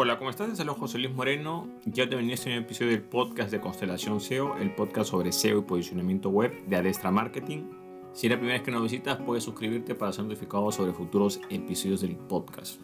Hola, ¿cómo estás? Les saludo José Luis Moreno. Ya te venía un episodio del podcast de Constelación SEO, el podcast sobre SEO y posicionamiento web de Adestra Marketing. Si es la primera vez que nos visitas, puedes suscribirte para ser notificado sobre futuros episodios del podcast.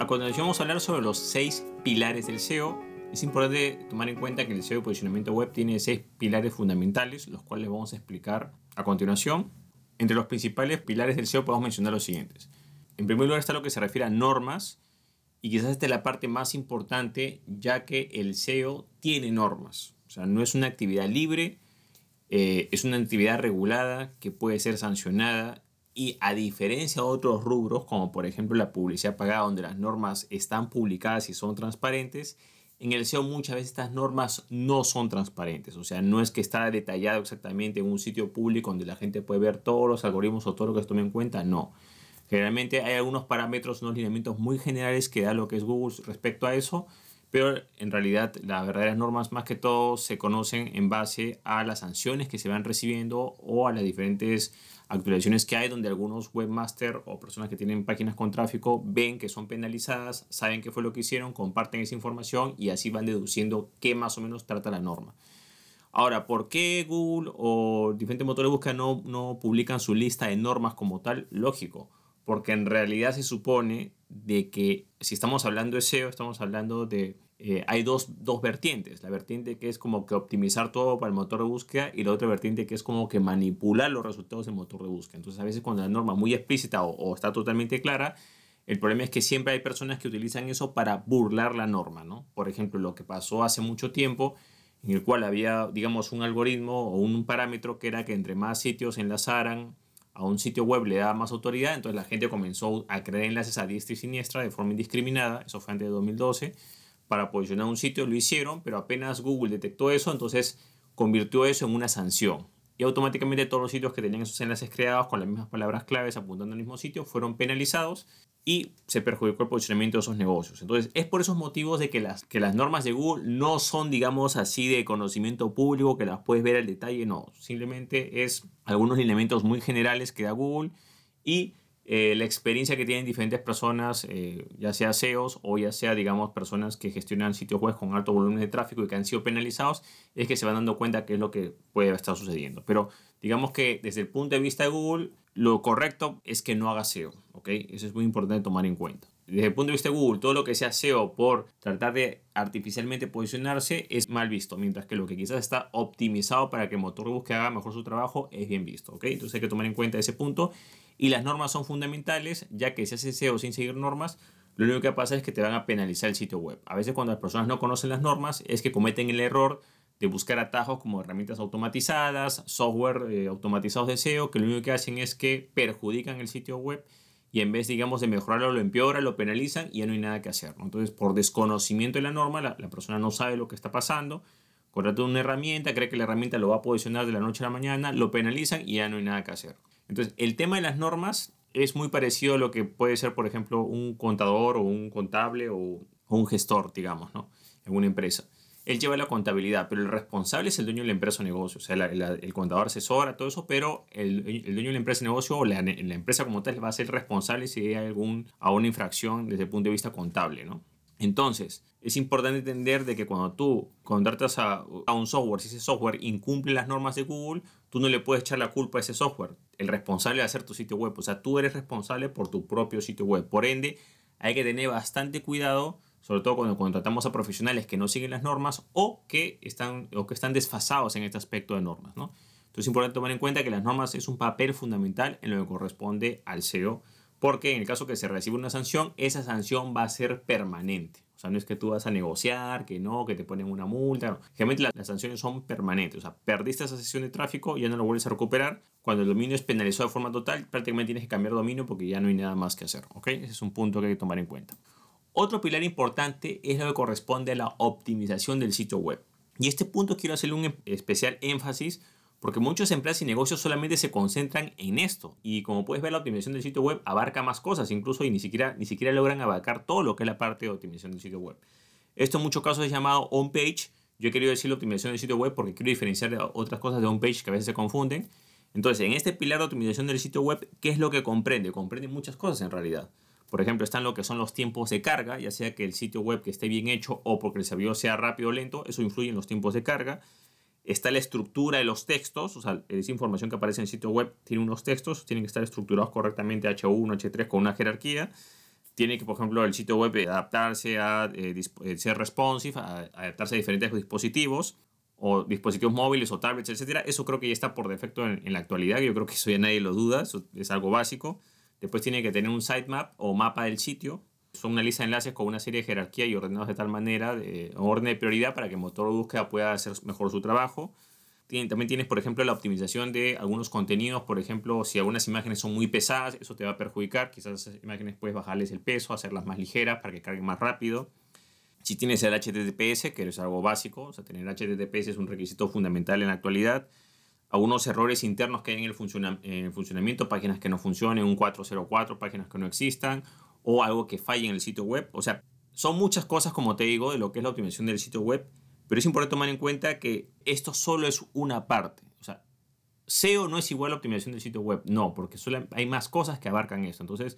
A continuación vamos a hablar sobre los seis pilares del SEO. Es importante tomar en cuenta que el SEO y posicionamiento web tiene seis pilares fundamentales, los cuales vamos a explicar a continuación. Entre los principales pilares del SEO podemos mencionar los siguientes. En primer lugar está lo que se refiere a normas, y quizás esta es la parte más importante, ya que el SEO tiene normas. O sea, no es una actividad libre, eh, es una actividad regulada que puede ser sancionada y a diferencia de otros rubros, como por ejemplo la publicidad pagada, donde las normas están publicadas y son transparentes, en el SEO muchas veces estas normas no son transparentes. O sea, no es que está detallado exactamente en un sitio público donde la gente puede ver todos los algoritmos o todo lo que se tome en cuenta. No. Generalmente hay algunos parámetros, unos lineamientos muy generales que da lo que es Google respecto a eso, pero en realidad las verdaderas normas más que todo se conocen en base a las sanciones que se van recibiendo o a las diferentes actualizaciones que hay donde algunos webmasters o personas que tienen páginas con tráfico ven que son penalizadas, saben qué fue lo que hicieron, comparten esa información y así van deduciendo qué más o menos trata la norma. Ahora, ¿por qué Google o diferentes motores de búsqueda no, no publican su lista de normas como tal? Lógico porque en realidad se supone de que si estamos hablando de SEO, estamos hablando de... Eh, hay dos, vertientes, la vertiente que es como que optimizar todo para el motor de búsqueda y la otra vertiente que es como que manipular los resultados del motor de búsqueda. Entonces a veces cuando la norma es muy explícita o, está totalmente clara, el problema es que siempre hay personas que utilizan eso para burlar la norma, ¿no? Por ejemplo, lo que pasó hace mucho tiempo, en el cual había, digamos, un algoritmo o un parámetro que era que entre más sitios enlazaran a un sitio web le da más autoridad, entonces la gente comenzó a crear enlaces a diestra y siniestra de forma indiscriminada, eso fue antes de 2012, para posicionar un sitio, lo hicieron, pero apenas Google detectó eso, entonces convirtió eso en una sanción. Y automáticamente todos los sitios que tenían esos enlaces creados con las mismas palabras claves apuntando al mismo sitio fueron penalizados y se perjudicó el posicionamiento de esos negocios. Entonces, es por esos motivos de que las, que las normas de Google no son, digamos, así de conocimiento público, que las puedes ver al detalle, no. Simplemente es algunos elementos muy generales que da Google y eh, la experiencia que tienen diferentes personas, eh, ya sea SEOs o ya sea, digamos, personas que gestionan sitios web con alto volumen de tráfico y que han sido penalizados, es que se van dando cuenta qué es lo que puede estar sucediendo. Pero digamos que desde el punto de vista de Google, lo correcto es que no haga SEO. Eso es muy importante tomar en cuenta. Desde el punto de vista de Google, todo lo que sea SEO por tratar de artificialmente posicionarse es mal visto, mientras que lo que quizás está optimizado para que el motor de haga mejor su trabajo es bien visto, ¿ok? Entonces hay que tomar en cuenta ese punto y las normas son fundamentales, ya que si haces SEO sin seguir normas, lo único que pasa es que te van a penalizar el sitio web. A veces cuando las personas no conocen las normas es que cometen el error de buscar atajos como herramientas automatizadas, software eh, automatizados de SEO, que lo único que hacen es que perjudican el sitio web y en vez, digamos, de mejorarlo, lo empeoran, lo penalizan y ya no hay nada que hacer. Entonces, por desconocimiento de la norma, la, persona no sabe lo que está pasando, contrata una herramienta, cree que la herramienta lo va a posicionar de la noche a la mañana, lo penalizan y ya no hay nada que hacer. Entonces, el tema de las normas es muy parecido a lo que puede ser, por ejemplo, un contador o un contable o, un gestor, digamos, ¿no? En una empresa. Él lleva la contabilidad, pero el responsable es el dueño de la empresa o negocio. O sea, el contador asesora, todo eso, pero el, dueño de la empresa o negocio o la, la, empresa como tal va a ser responsable si hay algún, a una infracción desde el punto de vista contable, ¿no? Entonces, es importante entender de que cuando tú contratas a, un software, si ese software incumple las normas de Google, tú no le puedes echar la culpa a ese software. El responsable de hacer tu sitio web. O sea, tú eres responsable por tu propio sitio web. Por ende, hay que tener bastante cuidado, sobre todo cuando contratamos a profesionales que no siguen las normas o que están, o que están desfasados en este aspecto de normas. ¿no? Entonces es importante tomar en cuenta que las normas es un papel fundamental en lo que corresponde al SEO porque en el caso que se reciba una sanción, esa sanción va a ser permanente. O sea, no es que tú vas a negociar, que no, que te ponen una multa. No. Generalmente las, sanciones son permanentes. O sea, perdiste esa sesión de tráfico, ya no lo vuelves a recuperar. Cuando el dominio es penalizado de forma total, prácticamente tienes que cambiar dominio porque ya no hay nada más que hacer. ¿ok? Ese es un punto que hay que tomar en cuenta. Otro pilar importante es lo que corresponde a la optimización del sitio web. Y este punto quiero hacerle un especial énfasis porque muchas empresas y negocios solamente se concentran en esto. Y como puedes ver, la optimización del sitio web abarca más cosas, incluso y ni siquiera, ni siquiera logran abarcar todo lo que es la parte de optimización del sitio web. Esto en muchos casos es llamado on-page. Yo he querido decir optimización del sitio web porque quiero diferenciar de otras cosas de on-page que a veces se confunden. Entonces, en este pilar de optimización del sitio web, ¿qué es lo que comprende? Comprende muchas cosas en realidad. Por ejemplo, están lo que son los tiempos de carga, ya sea que el sitio web que esté bien hecho o porque el servidor sea rápido o lento, eso influye en los tiempos de carga. Está la estructura de los textos, o sea, esa información que aparece en el sitio web tiene unos textos, tienen que estar estructurados correctamente H1, H3 con una jerarquía. Tiene que, por ejemplo, el sitio web adaptarse a eh, eh, ser responsive, a, adaptarse a diferentes dispositivos o dispositivos móviles o tablets, etcétera. Eso creo que ya está por defecto en, la actualidad, yo creo que eso ya nadie lo duda, es algo básico. Después tiene que tener un sitemap o mapa del sitio. Son una lista de enlaces con una serie de jerarquía y ordenados de tal manera, de orden de prioridad, para que el motor de búsqueda pueda hacer mejor su trabajo. también tienes, por ejemplo, la optimización de algunos contenidos. Por ejemplo, si algunas imágenes son muy pesadas, eso te va a perjudicar. Quizás esas imágenes puedes bajarles el peso, hacerlas más ligeras para que carguen más rápido. Si tienes el HTTPS, que es algo básico, o sea, tener HTTPS es un requisito fundamental en la actualidad algunos errores internos que hay en el, funcionamiento, páginas que no funcionen, un 404, páginas que no existan, o algo que falle en el sitio web. O sea, son muchas cosas, como te digo, de lo que es la optimización del sitio web, pero es importante tomar en cuenta que esto solo es una parte. O sea, SEO no es igual a optimización del sitio web, no, porque solo hay más cosas que abarcan eso. Entonces,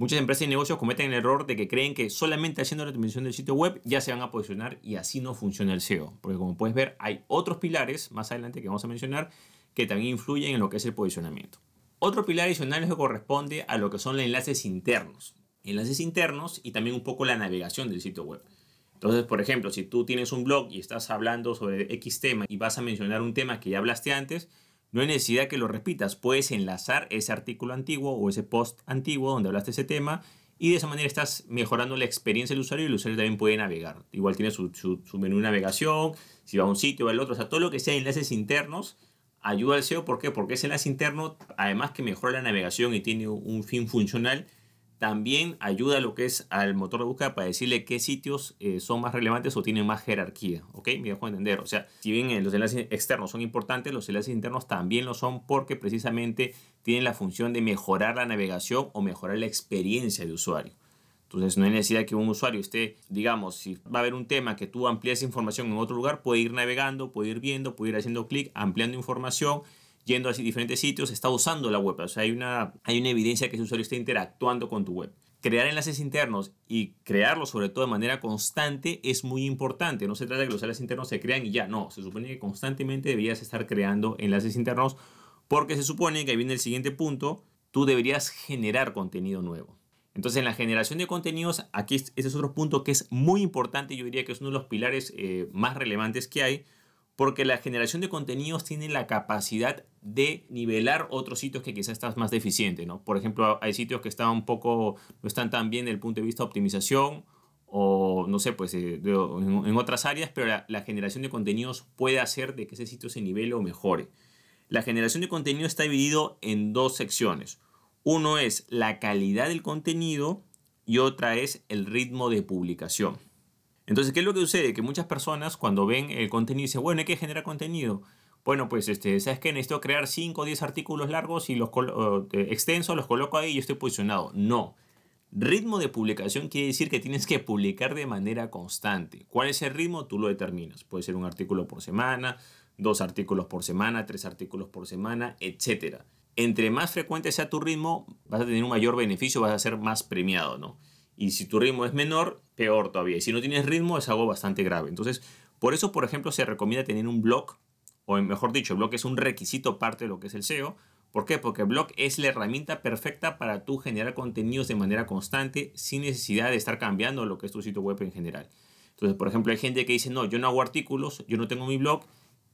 muchas empresas y negocios cometen el error de que creen que solamente haciendo la optimización del sitio web ya se van a posicionar y así no funciona el SEO. Porque como puedes ver, hay otros pilares más adelante que vamos a mencionar que también influyen en lo que es el posicionamiento. Otro pilar adicional es que corresponde a lo que son los enlaces internos. Enlaces internos y también un poco la navegación del sitio web. Entonces, por ejemplo, si tú tienes un blog y estás hablando sobre X tema y vas a mencionar un tema que ya hablaste antes, no hay necesidad que lo repitas. Puedes enlazar ese artículo antiguo o ese post antiguo donde hablaste ese tema y de esa manera estás mejorando la experiencia del usuario y el usuario también puede navegar. Igual tiene su, su menú de navegación, si va a un sitio o al otro, o sea, todo lo que sea enlaces internos ayuda al SEO. ¿Por qué? Porque ese enlace interno, además que mejora la navegación y tiene un fin funcional, también ayuda lo que es al motor de búsqueda para decirle qué sitios eh, son más relevantes o tienen más jerarquía. ¿Ok? Me dejo entender. O sea, si bien eh, los enlaces externos son importantes, los enlaces internos también lo son porque precisamente tienen la función de mejorar la navegación o mejorar la experiencia de usuario. Entonces no hay necesidad que un usuario esté, digamos, si va a haber un tema que tú amplíes información en otro lugar, puede ir navegando, puede ir viendo, puede ir haciendo clic, ampliando información, yendo a diferentes sitios, está usando la web. O sea, hay una, hay una evidencia que ese usuario está interactuando con tu web. Crear enlaces internos y crearlos sobre todo de manera constante es muy importante. No se trata de que los enlaces internos se crean y ya, no. Se supone que constantemente deberías estar creando enlaces internos porque se supone que ahí viene el siguiente punto, tú deberías generar contenido nuevo. Entonces, en la generación de contenidos, aquí ese es otro punto que es muy importante, yo diría que es uno de los pilares eh, más relevantes que hay, porque la generación de contenidos tiene la capacidad de nivelar otros sitios que quizás estás más deficiente, ¿no? Por ejemplo, hay sitios que están un poco, no están tan bien desde el punto de vista de optimización o no sé, pues eh, en, otras áreas, pero la, la, generación de contenidos puede hacer de que ese sitio se nivele o mejore. La generación de contenido está dividido en dos secciones. Uno es la calidad del contenido y otra es el ritmo de publicación. Entonces, ¿qué es lo que sucede? Que muchas personas cuando ven el contenido dicen, bueno, hay que generar contenido. Bueno, pues, este, ¿sabes qué? Necesito crear 5 o 10 artículos largos y los extensos, los coloco ahí y estoy posicionado. No. Ritmo de publicación quiere decir que tienes que publicar de manera constante. ¿Cuál es el ritmo? Tú lo determinas. Puede ser un artículo por semana, dos artículos por semana, tres artículos por semana, etcétera entre más frecuente sea tu ritmo, vas a tener un mayor beneficio, vas a ser más premiado, ¿no? Y si tu ritmo es menor, peor todavía. Y si no tienes ritmo, es algo bastante grave. Entonces, por eso, por ejemplo, se recomienda tener un blog, o mejor dicho, el blog es un requisito parte de lo que es el SEO. ¿Por qué? Porque el blog es la herramienta perfecta para tú generar contenidos de manera constante sin necesidad de estar cambiando lo que es tu sitio web en general. Entonces, por ejemplo, hay gente que dice, no, yo no hago artículos, yo no tengo mi blog,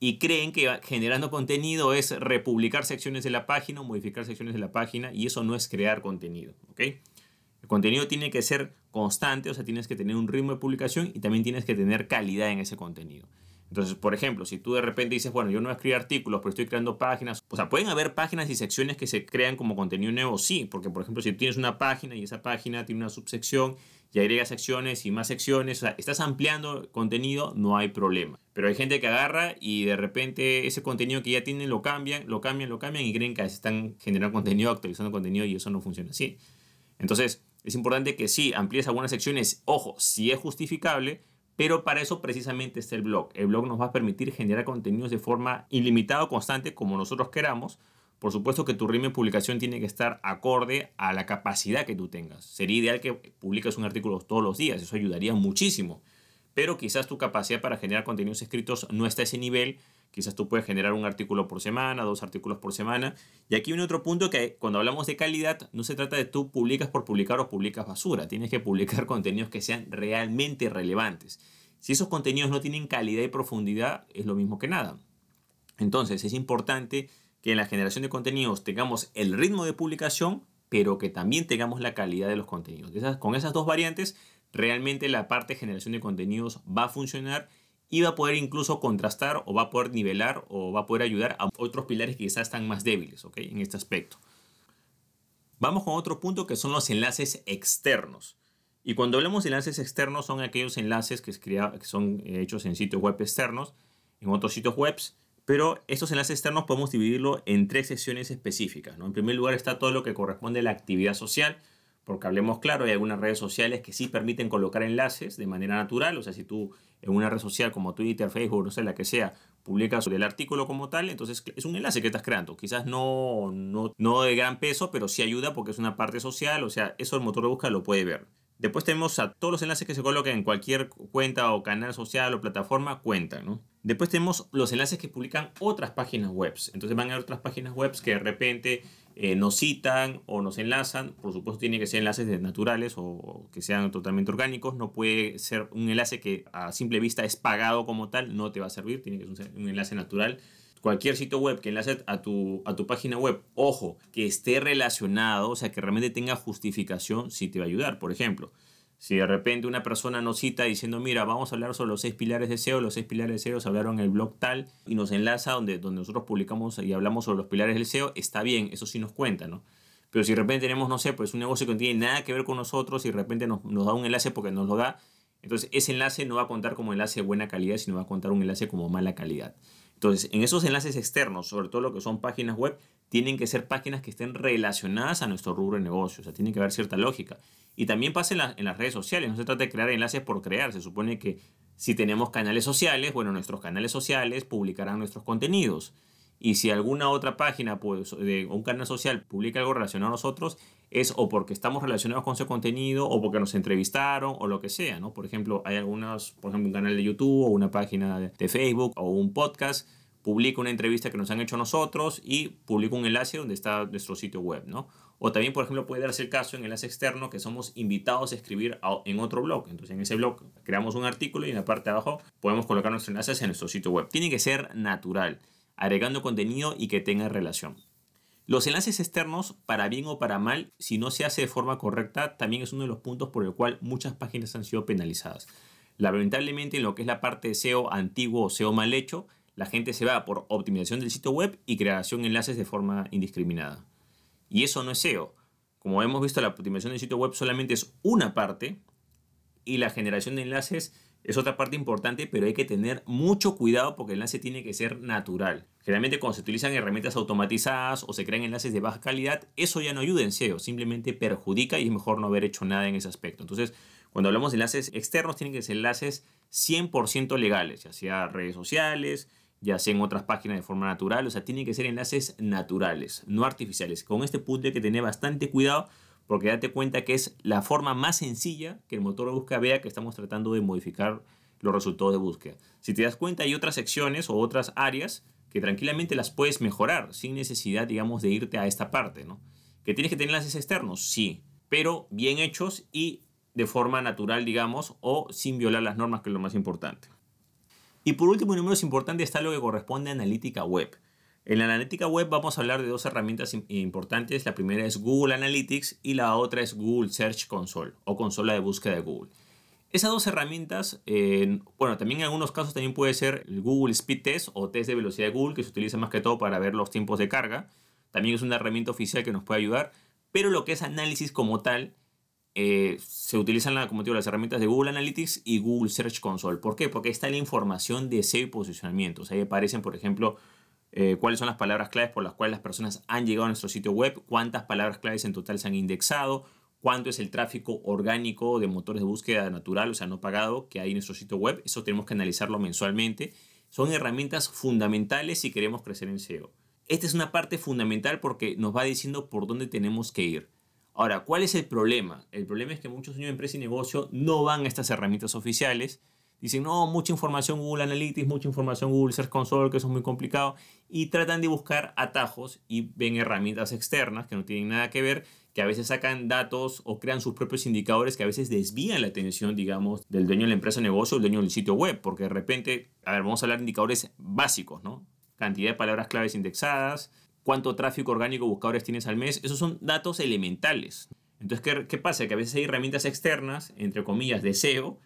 y creen que generando contenido es republicar secciones de la página o modificar secciones de la página y eso no es crear contenido. ¿ok? El contenido tiene que ser constante, o sea, tienes que tener un ritmo de publicación y también tienes que tener calidad en ese contenido. Entonces, por ejemplo, si tú de repente dices, bueno, yo no voy a escribir artículos, pero estoy creando páginas, o sea, pueden haber páginas y secciones que se crean como contenido nuevo, sí, porque por ejemplo, si tienes una página y esa página tiene una subsección y agregas secciones y más secciones, o sea, estás ampliando contenido, no hay problema. Pero hay gente que agarra y de repente ese contenido que ya tienen lo cambian, lo cambian, lo cambian y creen que están generando contenido, actualizando contenido y eso no funciona así. Entonces, es importante que sí, amplíes algunas secciones, ojo, si es justificable, pero para eso precisamente está el blog. El blog nos va a permitir generar contenidos de forma ilimitada o constante como nosotros queramos, Por supuesto que tu ritmo de publicación tiene que estar acorde a la capacidad que tú tengas. Sería ideal que publiques un artículo todos los días, eso ayudaría muchísimo. Pero quizás tu capacidad para generar contenidos escritos no está a ese nivel. Quizás tú puedes generar un artículo por semana, dos artículos por semana. Y aquí viene otro punto que cuando hablamos de calidad, no se trata de tú publicas por publicar o publicas basura. Tienes que publicar contenidos que sean realmente relevantes. Si esos contenidos no tienen calidad y profundidad, es lo mismo que nada. Entonces es importante que en la generación de contenidos tengamos el ritmo de publicación, pero que también tengamos la calidad de los contenidos. con esas dos variantes, realmente la parte de generación de contenidos va a funcionar y va a poder incluso contrastar o va a poder nivelar o va a poder ayudar a otros pilares que quizás están más débiles en este aspecto. Vamos con otro punto que son los enlaces externos. Y cuando hablamos de enlaces externos son aquellos enlaces que, son hechos en sitios web externos, en otros sitios web pero estos enlaces externos podemos dividirlo en tres secciones específicas. En primer lugar está todo lo que corresponde a la actividad social, porque hablemos claro, hay algunas redes sociales que sí permiten colocar enlaces de manera natural, o sea, si tú en una red social como Twitter, Facebook, no sé, la que sea, publicas el artículo como tal, entonces es un enlace que estás creando. Quizás no, no, no de gran peso, pero sí ayuda porque es una parte social, o sea, eso el motor de búsqueda lo puede ver. Después tenemos a todos los enlaces que se colocan en cualquier cuenta o canal social o plataforma, cuentan, ¿no? Después tenemos los enlaces que publican otras páginas web. Entonces van a otras páginas web que de repente eh, nos citan o nos enlazan. Por supuesto, tiene que ser enlaces naturales o que sean totalmente orgánicos. No puede ser un enlace que a simple vista es pagado como tal, no te va a servir. Tiene que ser un enlace natural. Cualquier sitio web que enlace a tu, a tu página web, ojo, que esté relacionado, o sea, que realmente tenga justificación, sí te va a ayudar. Por ejemplo, si de repente una persona nos cita diciendo, mira, vamos a hablar sobre los seis pilares de SEO, los seis pilares de SEO se hablaron en el blog tal y nos enlaza donde, donde nosotros publicamos y hablamos sobre los pilares del SEO, está bien, eso sí nos cuenta, ¿no? Pero si de repente tenemos, no sé, pues un negocio que no tiene nada que ver con nosotros y de repente nos, nos da un enlace porque nos lo da, entonces ese enlace no va a contar como enlace de buena calidad, sino va a contar un enlace como mala calidad. Entonces, en esos enlaces externos, sobre todo lo que son páginas web, tienen que ser páginas que estén relacionadas a nuestro rubro de negocio, o sea, tiene que haber cierta lógica. Y también pasa en, las redes sociales, no se trata de crear enlaces por crear, se supone que si tenemos canales sociales, bueno, nuestros canales sociales publicarán nuestros contenidos. Y si alguna otra página pues, de un canal social publica algo relacionado a nosotros, es o porque estamos relacionados con ese contenido o porque nos entrevistaron o lo que sea, ¿no? Por ejemplo, hay algunos, por ejemplo, un canal de YouTube o una página de Facebook o un podcast publica una entrevista que nos han hecho nosotros y publica un enlace donde está nuestro sitio web, ¿no? O también, por ejemplo, puede darse el caso en enlace externo que somos invitados a escribir en otro blog. Entonces, en ese blog creamos un artículo y en la parte de abajo podemos colocar nuestros enlaces en nuestro sitio web. Tiene que ser natural, agregando contenido y que tenga relación. Los enlaces externos, para bien o para mal, si no se hace de forma correcta, también es uno de los puntos por el cual muchas páginas han sido penalizadas. Lamentablemente, en lo que es la parte de SEO antiguo o SEO mal hecho, la gente se va por optimización del sitio web y creación de enlaces de forma indiscriminada. Y eso no es SEO. Como hemos visto, la optimización del sitio web solamente es una parte y la generación de enlaces es otra parte importante, pero hay que tener mucho cuidado porque el enlace tiene que ser natural. Generalmente cuando se utilizan herramientas automatizadas o se crean enlaces de baja calidad, eso ya no ayuda en SEO, simplemente perjudica y es mejor no haber hecho nada en ese aspecto. Entonces, cuando hablamos de enlaces externos, tienen que ser enlaces 100% legales, ya sea redes sociales, ya sea en otras páginas de forma natural, o sea, tienen que ser enlaces naturales, no artificiales. Con este punto hay que tener bastante cuidado porque date cuenta que es la forma más sencilla que el motor de búsqueda vea que estamos tratando de modificar los resultados de búsqueda. Si te das cuenta, hay otras secciones o otras áreas que tranquilamente las puedes mejorar sin necesidad, digamos, de irte a esta parte, ¿no? ¿Que tienes que tener enlaces externos? Sí, pero bien hechos y de forma natural, digamos, o sin violar las normas, que es lo más importante. Y por último, y número importante, está lo que corresponde a analítica web. En la analítica web vamos a hablar de dos herramientas importantes. La primera es Google Analytics y la otra es Google Search Console o consola de búsqueda de Google. Esas dos herramientas, bueno, también en algunos casos también puede ser el Google Speed Test o test de velocidad de Google, que se utiliza más que todo para ver los tiempos de carga. También es una herramienta oficial que nos puede ayudar, pero lo que es análisis como tal eh, se utilizan como digo, las herramientas de Google Analytics y Google Search Console. ¿Por qué? Porque está la información de SEO y posicionamiento. ahí aparecen, por ejemplo, eh, cuáles son las palabras claves por las cuales las personas han llegado a nuestro sitio web, cuántas palabras claves en total se han indexado, cuánto es el tráfico orgánico de motores de búsqueda natural, o sea, no pagado, que hay en nuestro sitio web. Eso tenemos que analizarlo mensualmente. Son herramientas fundamentales si queremos crecer en SEO. esta es una parte fundamental porque nos va diciendo por dónde tenemos que ir. Ahora, ¿cuál es el problema? El problema es que muchos dueños de empresa y negocio no van a estas herramientas oficiales. Dicen, no, mucha información Google Analytics, mucha información Google Search Console, que eso es muy complicado. Y tratan de buscar atajos y ven herramientas externas que no tienen nada que ver, que a veces sacan datos o crean sus propios indicadores que a veces desvían la atención, digamos, del dueño de la empresa o negocio o del dueño del sitio web. Porque de repente, a ver, vamos a hablar de indicadores básicos, ¿no? Cantidad de palabras claves indexadas, cuánto tráfico orgánico buscadores tienes al mes, esos son datos elementales. Entonces, ¿qué, ¿qué, pasa? Que a veces hay herramientas externas, entre comillas, de SEO,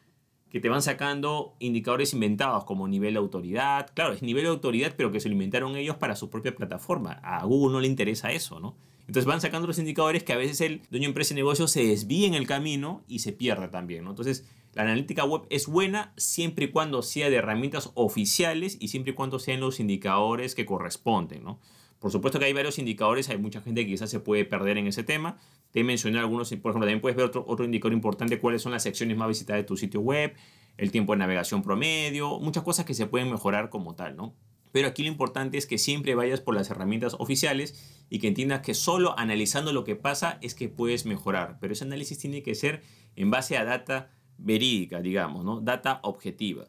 que te van sacando indicadores inventados como nivel de autoridad. Claro, es nivel de autoridad, pero que se lo inventaron ellos para su propia plataforma. A Google no le interesa eso, ¿no? Entonces van sacando los indicadores que a veces el dueño de empresa y negocio se desvíe en el camino y se pierda también, ¿no? Entonces, la analítica web es buena siempre y cuando sea de herramientas oficiales y siempre y cuando sean los indicadores que corresponden, ¿no? Por supuesto que hay varios indicadores, hay mucha gente que quizás se puede perder en ese tema. Te mencioné algunos, por ejemplo, también puedes ver otro, otro indicador importante, cuáles son las secciones más visitadas de tu sitio web, el tiempo de navegación promedio, muchas cosas que se pueden mejorar como tal, ¿no? Pero aquí lo importante es que siempre vayas por las herramientas oficiales y que entiendas que solo analizando lo que pasa es que puedes mejorar. Pero ese análisis tiene que ser en base a data verídica, digamos, ¿no? Data objetiva.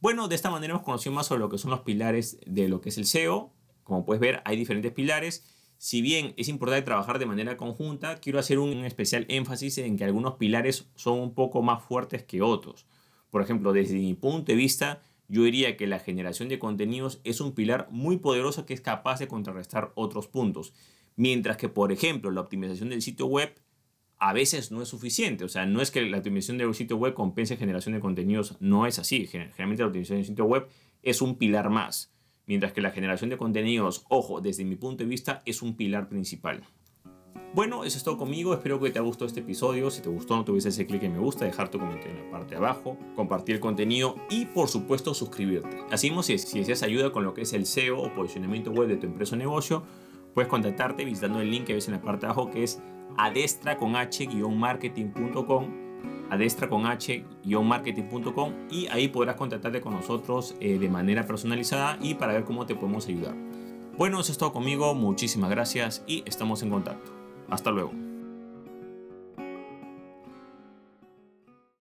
Bueno, de esta manera hemos conocido más sobre lo que son los pilares de lo que es el SEO, como puedes ver, hay diferentes pilares. Si bien es importante trabajar de manera conjunta, quiero hacer un especial énfasis en que algunos pilares son un poco más fuertes que otros. Por ejemplo, desde mi punto de vista, yo diría que la generación de contenidos es un pilar muy poderoso que es capaz de contrarrestar otros puntos. Mientras que, por ejemplo, la optimización del sitio web a veces no es suficiente. O sea, no es que la optimización del sitio web compense generación de contenidos, no es así. Generalmente la optimización del sitio web es un pilar más mientras que la generación de contenidos, ojo, desde mi punto de vista, es un pilar principal. Bueno, eso es todo conmigo, espero que te haya gustado este episodio, si te gustó no te ese clic en me gusta, dejar tu comentario en la parte de abajo, compartir el contenido y por supuesto suscribirte. Así mismo, si, si deseas ayuda con lo que es el SEO o posicionamiento web de tu empresa o negocio, puedes contactarte visitando el link que ves en la parte de abajo que es adestra con h-marketing.com adestra con h-marketing.com y ahí podrás contactarte con nosotros eh, de manera personalizada y para ver cómo te podemos ayudar. Bueno, eso es todo conmigo, muchísimas gracias y estamos en contacto. Hasta luego.